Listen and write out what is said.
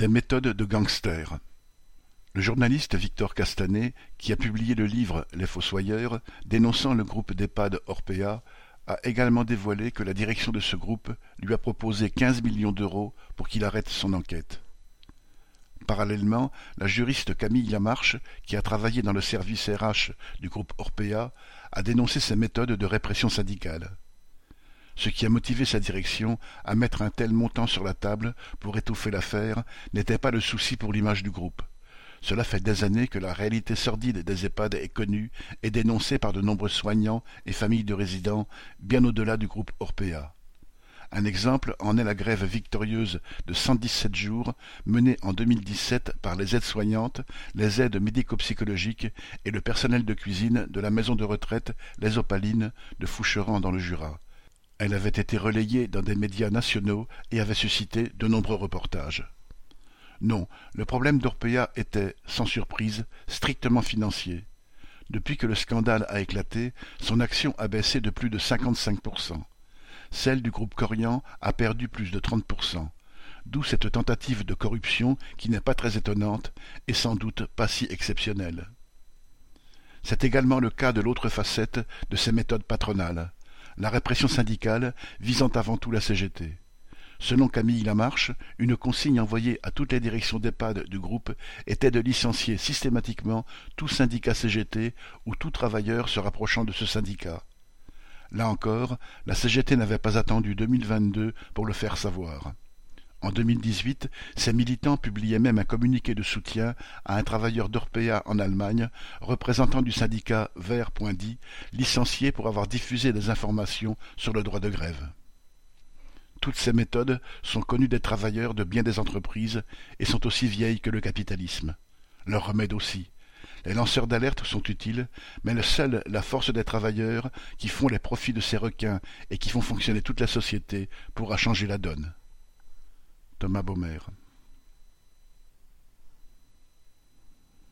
Des méthodes de gangsters. Le journaliste Victor Castanet, qui a publié le livre Les Fossoyeurs, dénonçant le groupe d'EHPAD Orpea, a également dévoilé que la direction de ce groupe lui a proposé 15 millions d'euros pour qu'il arrête son enquête. Parallèlement, la juriste Camille Lamarche, qui a travaillé dans le service RH du groupe Orpea, a dénoncé ces méthodes de répression syndicale. Ce qui a motivé sa direction à mettre un tel montant sur la table pour étouffer l'affaire n'était pas le souci pour l'image du groupe. Cela fait des années que la réalité sordide des EHPAD est connue et dénoncée par de nombreux soignants et familles de résidents, bien au-delà du groupe Orpea. Un exemple en est la grève victorieuse de 117 jours menée en 2017 par les aides-soignantes, les aides médico-psychologiques et le personnel de cuisine de la maison de retraite Les Opalines de Foucheran dans le Jura. Elle avait été relayée dans des médias nationaux et avait suscité de nombreux reportages. Non, le problème d'Orpea était, sans surprise, strictement financier. Depuis que le scandale a éclaté, son action a baissé de plus de 55%. Celle du groupe Corian a perdu plus de 30%. D'où cette tentative de corruption qui n'est pas très étonnante et sans doute pas si exceptionnelle. C'est également le cas de l'autre facette de ces méthodes patronales la répression syndicale visant avant tout la CGT. Selon Camille Lamarche, une consigne envoyée à toutes les directions d'EHPAD du groupe était de licencier systématiquement tout syndicat CGT ou tout travailleur se rapprochant de ce syndicat. Là encore, la CGT n'avait pas attendu 2022 pour le faire savoir. En 2018, ces militants publiaient même un communiqué de soutien à un travailleur d'Orpea en Allemagne, représentant du syndicat Vert.dit, licencié pour avoir diffusé des informations sur le droit de grève. Toutes ces méthodes sont connues des travailleurs de bien des entreprises et sont aussi vieilles que le capitalisme. Leur remède aussi. Les lanceurs d'alerte sont utiles, mais seule la force des travailleurs qui font les profits de ces requins et qui font fonctionner toute la société pourra changer la donne. Thomas Baumer